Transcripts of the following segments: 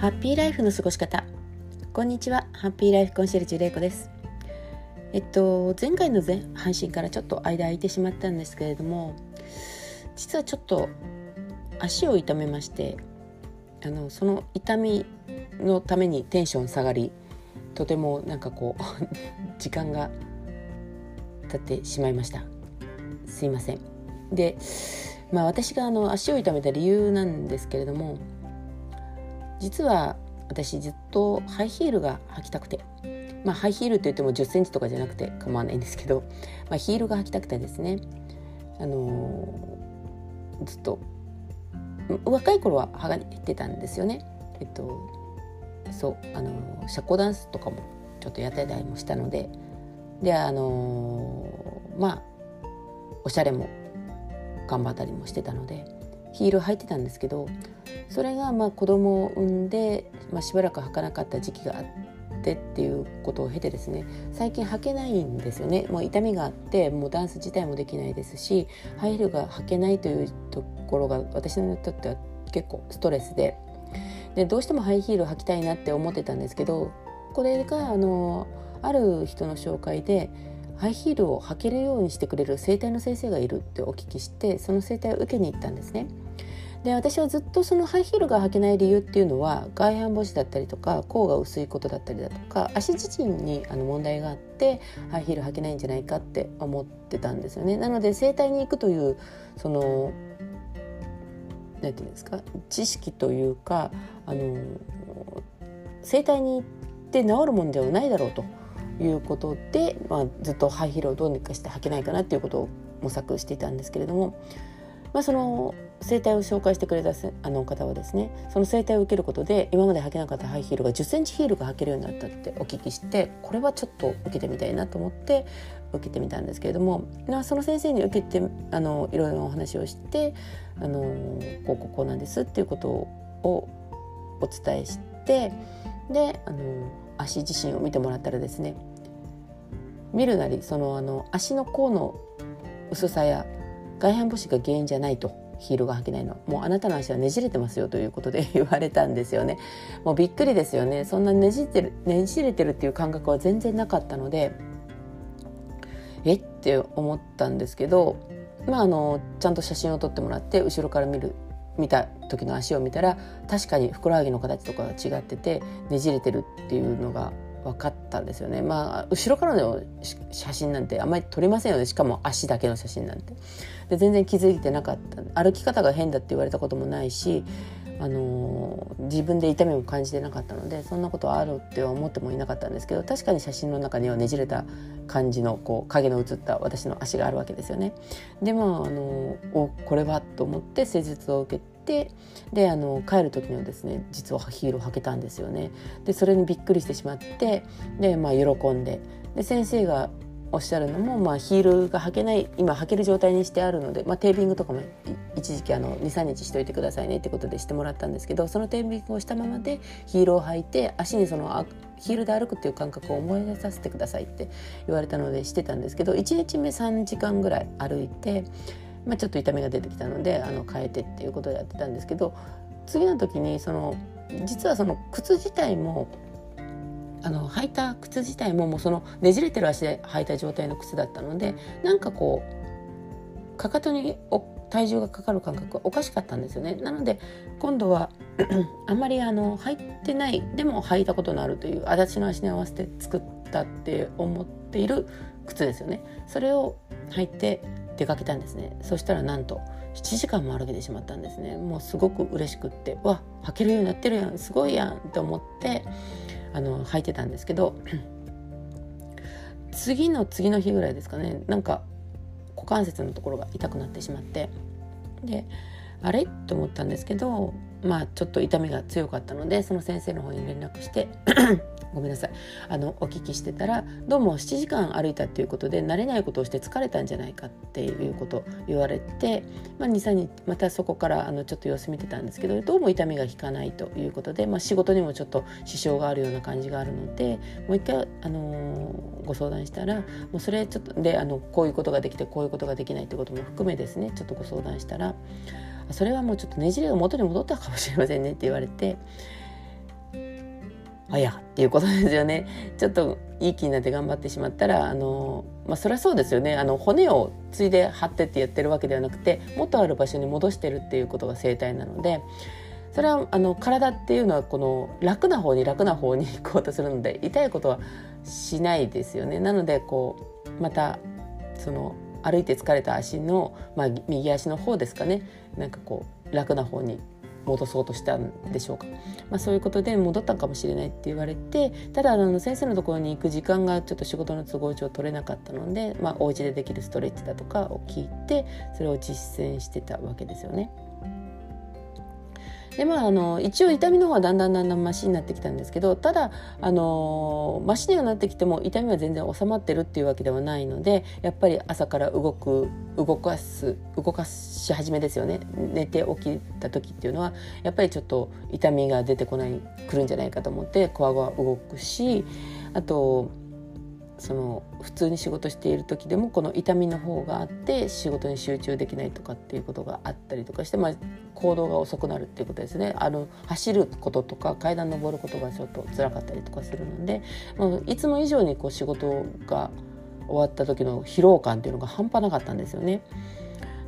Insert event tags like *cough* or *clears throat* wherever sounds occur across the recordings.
ハッピーライフの過ごし方。こんにちは。ハッピーライフコンシェルジュレイコです。えっと前回の前配信からちょっと間空いてしまったんですけれども実はちょっと足を痛めましてあのその痛みのためにテンション下がりとてもなんかこう *laughs* 時間が経ってしまいました。すいません。でまあ私があの足を痛めた理由なんですけれども実は私ずっとハイヒールが履きたくて。まあハイヒールといっても1 0センチとかじゃなくて構わないんですけど、まあ、ヒールが履きたくてですね。あのー、ずっと若い頃は履いてたんですよね。えっとそうあの、社交ダンスとかもちょっとやってたりもしたので。であの、まあおしゃれも頑張ったりもしてたので。ヒール履いてたんですけどそれがまあ子供を産んで、まあ、しばらく履かなかった時期があってっていうことを経てですね最近履けないんですよね。もう痛みがあってもうダンス自体もできないですしハイヒールが履けないというところが私にとっては結構ストレスで。でどうしてもハイヒール履きたいなって思ってたんですけどこれがあのある人の紹介でハイヒールを履けるようにしてくれる整体の先生がいるってお聞きしてその整体を受けに行ったんですね。で私はずっとそのハイヒールが履けない理由っていうのは外反母趾だったりとか甲が薄いことだったりだとか足自身にあの問題があってハイヒール履けないんじゃないかって思ってたんですよね。なので整体に行くというその何て言うんですか知識というかあの整体に行って治るもんではないだろうということで、まあ、ずっとハイヒールをどうにかして履けないかなっていうことを模索していたんですけれどもまあ、その整体を紹介してくれたあの方はですねその整体を受けることで今まで履けなかったハイヒールが1 0センチヒールが履けるようになったってお聞きしてこれはちょっと受けてみたいなと思って受けてみたんですけれどもその先生に受けてあのいろいろなお話をしてあのこうこうこうなんですっていうことをお伝えしてであの足自身を見てもらったらですね見るなりそのあの足の甲の薄さや外反母趾が原因じゃないとヒールが履けないの。もうあなたの足はねじれてますよということで言われたんですよね。*laughs* もうびっくりですよね。そんなねじってるねじれてるっていう感覚は全然なかったのでえって思ったんですけどまああのちゃんと写真を撮ってもらって後ろから見る見た時の足を見たら確かにふくらはぎの形とかが違っててねじれてるっていうのが分かったんですよね。まあ後ろからの写真なんてあんまり撮れませんよね。しかも足だけの写真なんて。で全然気づいてなかった。歩き方が変だって言われたこともないしあの、自分で痛みも感じてなかったのでそんなことはあるって思ってもいなかったんですけど確かに写真の中にはねじれた感じのこう影の映った私の足があるわけですよね。でも、あの、おこれはと思って施術を受けてであの帰る時にはですね実はヒールを履けたんですよね。でそれにびっくりしてしまってで、まあ、喜んでで先生がおっしゃるのも、まあ、ヒールが履けない今履ける状態にしてあるので、まあ、テーピングとかも一時期23日しといてくださいねってことでしてもらったんですけどそのテーピングをしたままでヒールを履いて足にそのヒールで歩くっていう感覚を思い出させてくださいって言われたのでしてたんですけど1日目3時間ぐらい歩いて、まあ、ちょっと痛みが出てきたのであの変えてっていうことでやってたんですけど次の時にその実はその靴自体もあの履いた靴自体ももうそのねじれてる足で履いた状態の靴だったのでなんかこうかかとにお体重がかかる感覚がおかしかったんですよね。なので今度は *clears throat* あんまりあの履いてないでも履いたことのあるという足立の足に合わせて作ったって思っている靴ですよね。それを履いて出かけたんですね。そしたらなんと7時間も歩けてしまったんですね。もうすごく嬉しくってわ履けるようになってるやんすごいやんって思ってあの履いてたんですけど *clears throat* 次の次の日ぐらいですかね。なんか股関節のところが痛くなってしまって。であれ？と思ったんですけどまあちょっと痛みが強かったのでその先生の方に連絡してごめんなさい。あのお聞きしてたらどうも7時間歩いたっていうことで慣れないことをして疲れたんじゃないかっていうこと言われて、まあ、23日またそこからあのちょっと様子見てたんですけどどうも痛みが引かないということで、まあ、仕事にもちょっと支障があるような感じがあるのでもう一回、あのー、ご相談したらもうそれちょっとであのこういうことができてこういうことができないってことも含めですねちょっとご相談したらそれはもうちょっとねじれが元に戻ったかもしれませんねって言われてやっていうことですよね。ちょっといい気になって頑張ってしまったらあのまあそりゃそうですよね。あの骨をついで張ってってやってるわけではなくて元ある場所に戻してるっていうことが生態なのでそれはあの体っていうのはこの楽な方に楽な方に行こうとするので痛いことはしないですよね。なのでこうまたその歩いて疲れた足の、まあ、右足の方ですかね。なんかこう楽な方に戻そうとしたんでしょうか、まあ、そういうことで戻ったかもしれないって言われてただあの先生のところに行く時間がちょっと仕事の都合上取れなかったので、まあ、お家でできるストレッチだとかを聞いてそれを実践してたわけですよね。でまあ、あの一応痛みの方はだんだんだんだんマシになってきたんですけどただあのマシにはなってきても痛みは全然収まってるっていうわけではないのでやっぱり朝から動く動かす動かし始めですよね。寝て起きた時っていうのはやっぱりちょっと痛みが出てこないくるんじゃないかと思ってこわごわ動くしあとその普通に仕事している時でもこの痛みの方があって仕事に集中できないとかっていうことがあったりとかして、まあ、行動が遅くなるっていうことですねあの走ることとか階段登ることがちょっと辛かったりとかするので、まあ、いつも以上にこう仕事が終わった時の疲労感っていうのが半端なかったんですよね。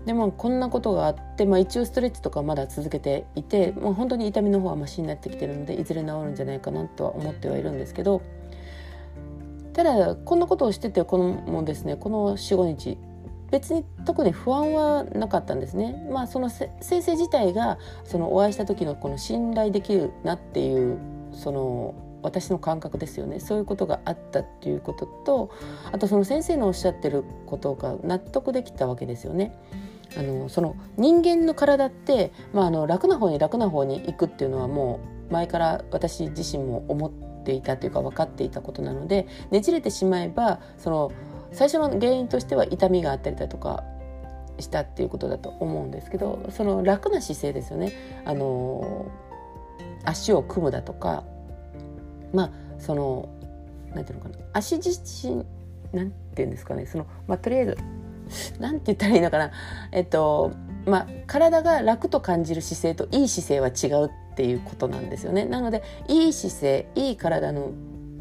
でもこんなことがあって、まあ、一応ストレッチとかまだ続けていて、まあ、本当に痛みの方はマシになってきてるのでいずれ治るんじゃないかなとは思ってはいるんですけどただこんなことをしててこのもですねこの45日別に特に不安はなかったんですね。まあその先生自体がそのお会いした時のこの信頼できるなっていうその私の感覚ですよねそういうことがあったっていうこととあとその先生のおっしゃってることが納得できたわけですよね。あのその人間の体って、まあ、あの楽な方に楽な方に行くっていうのはもう前から私自身も思ってていたというか分かっていたことなのでねじれてしまえばその最初の原因としては痛みがあったりだとかしたっていうことだと思うんですけどその楽な姿勢ですよね。あの足を組むだとかまあそのなんていうのかな足自身なんて言うんですかねそのまあとりあえずなんて言ったらいいのかなえっとまあ体が楽と感じる姿勢といい姿勢は違うっていうことなんですよね。なのでいい姿勢いい体の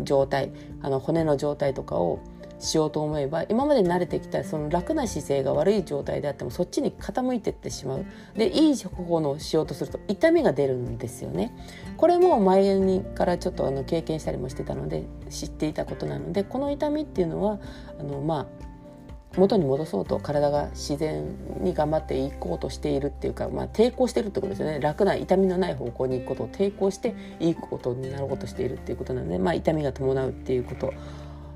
状態あの骨の状態とかをしようと思えば今まで慣れてきたその楽な姿勢が悪い状態であってもそっちに傾いてってしまう。でいい方法のしようとすると痛みが出るんですよね。これも前にからちょっとあの経験したりもしてたので知っていたことなのでこの痛みっていうのはあのまあ元に戻そうと体が自然に頑張っていこうとしているっていうか、まあ、抵抗してるってことですよね。楽な痛みのない方向に行くことを抵抗していいことになろうとしているっていうことなので、まあ、痛みが伴うっていうこと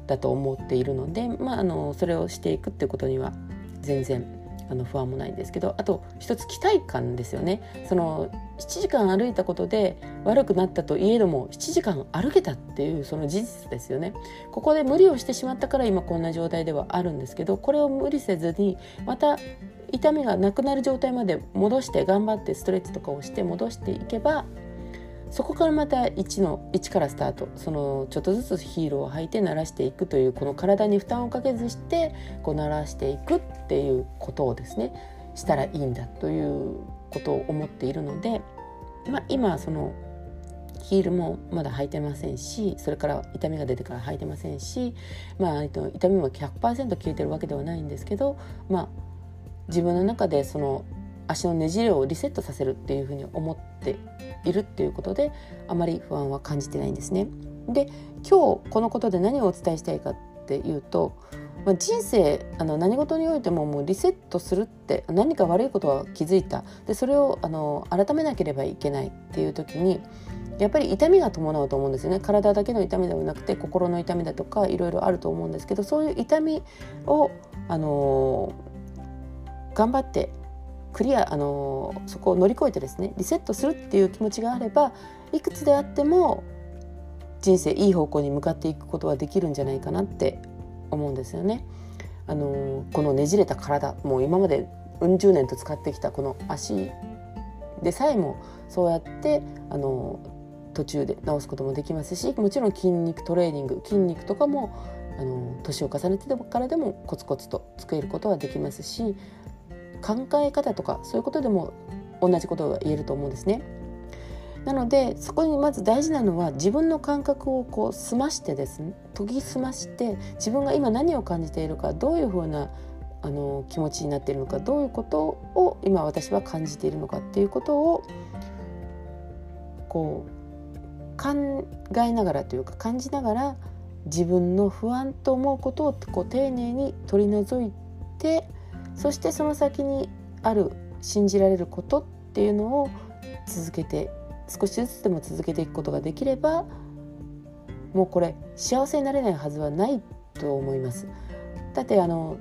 だと思っているので、まあ、あのそれをしていくっていうことには全然あの不安もないんですけどあと一つ期待感ですよね。その7時間歩いたことで悪くなったといえども7時間歩けたっていうその事実ですよね。ここで無理をしてしまったから今こんな状態ではあるんですけどこれを無理せずにまた痛みがなくなる状態まで戻して頑張ってストレッチとかをして戻していけばそこからまた1の1からスタート。そのちょっとずつヒールを履いて慣らしていくというこの体に負担をかけずしてこう慣らしていくっていうことをですねしたらいいんだということを思っているので、まあ、今そのヒールもまだ履いてませんしそれから痛みが出てから履いてませんし、まあ、痛みも100%消えてるわけではないんですけど、まあ、自分の中でその足のねじれをリセットさせるっていうふうに思っているっていうことであまり不安は感じてないんですね。で今日このことで何をお伝えしたいかっていうと、まあ、人生あの何事においてももうリセットするって何か悪いことは気づいたでそれをあの改めなければいけないっていう時にやっぱり痛みが伴うと思うんですよね体だけの痛みではなくて心の痛みだとかいろいろあると思うんですけどそういう痛みを、あの頑張ってクリアあのそこを乗り越えてですねリセットするっていう気持ちがあればいくつであっても人生いい方向に向かっていくことはできるんじゃないかなって思うんですよね。あのこのねじれた体もう今までうん十年と使ってきたこの足でさえもそうやってあの途中で治すこともできますしもちろん筋肉トレーニング筋肉とかもあの年を重ねてからでもコツコツと作ることはできますし考え方とかそういうことでも同じことが言えると思うんですね。なのでそこにまず大事なのは自分の感覚をこう澄ましてですね研ぎ澄まして自分が今何を感じているかどういうふうなあの気持ちになっているのかどういうことを今私は感じているのかっていうことをこう考えながらというか感じながら自分の不安と思うことをこう丁寧に取り除いてそしてその先にある信じられることっていうのを続けて少しずつでも続けていくことができればもうこれ幸せになれないはずはないと思います。だってあの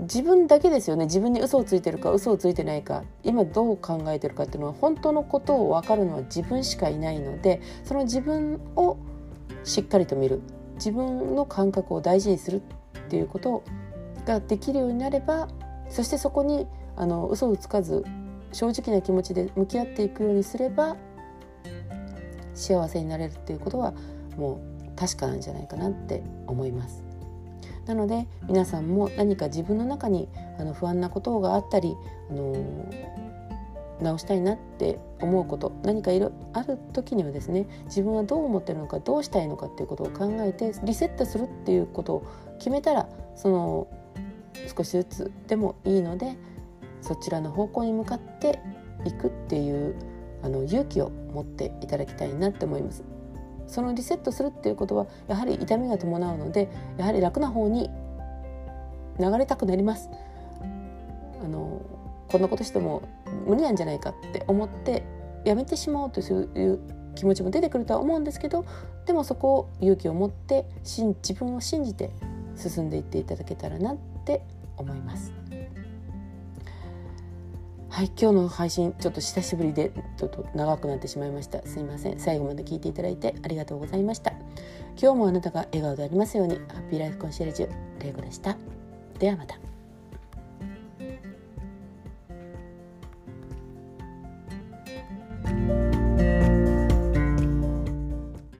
自分だけですよね自分に嘘をついてるか嘘をついてないか今どう考えてるかっていうのは本当のことを分かるのは自分しかいないのでその自分をしっかりと見る自分の感覚を大事にするっていうことができるようになればそしてそこにあの嘘をつかず正直な気持ちで向き合っていくようにすれば幸せになれるっていうことはもう確かなんじゃないかなって思います。なので皆さんも何か自分の中にあの不安なことがあったり、あの直したいなって思うこと何かいるある時にはですね自分はどう思ってるのかどうしたいのかっていうことを考えてリセットするっていうことを決めたらその少しずつでもいいのでそちらの方向に向かっていくっていうあの勇気を持っていただきたいなって思います。そのリセットするっていうことはやはり痛みが伴うのでやはり楽な方に流れたくなります。あのこんなことしても無理なんじゃないかって思ってやめてしまおうという気持ちも出てくるとは思うんですけどでもそこを勇気を持って自分を信じて進んでいっていただけたらなって思います。はい今日の配信ちょっと久しぶりでちょっと長くなってしまいました。すいません。最後まで聞いていただいてありがとうございました。今日もあなたが笑顔でありますように。ハッピーライフコンシェルジュ玲子でした。ではまた「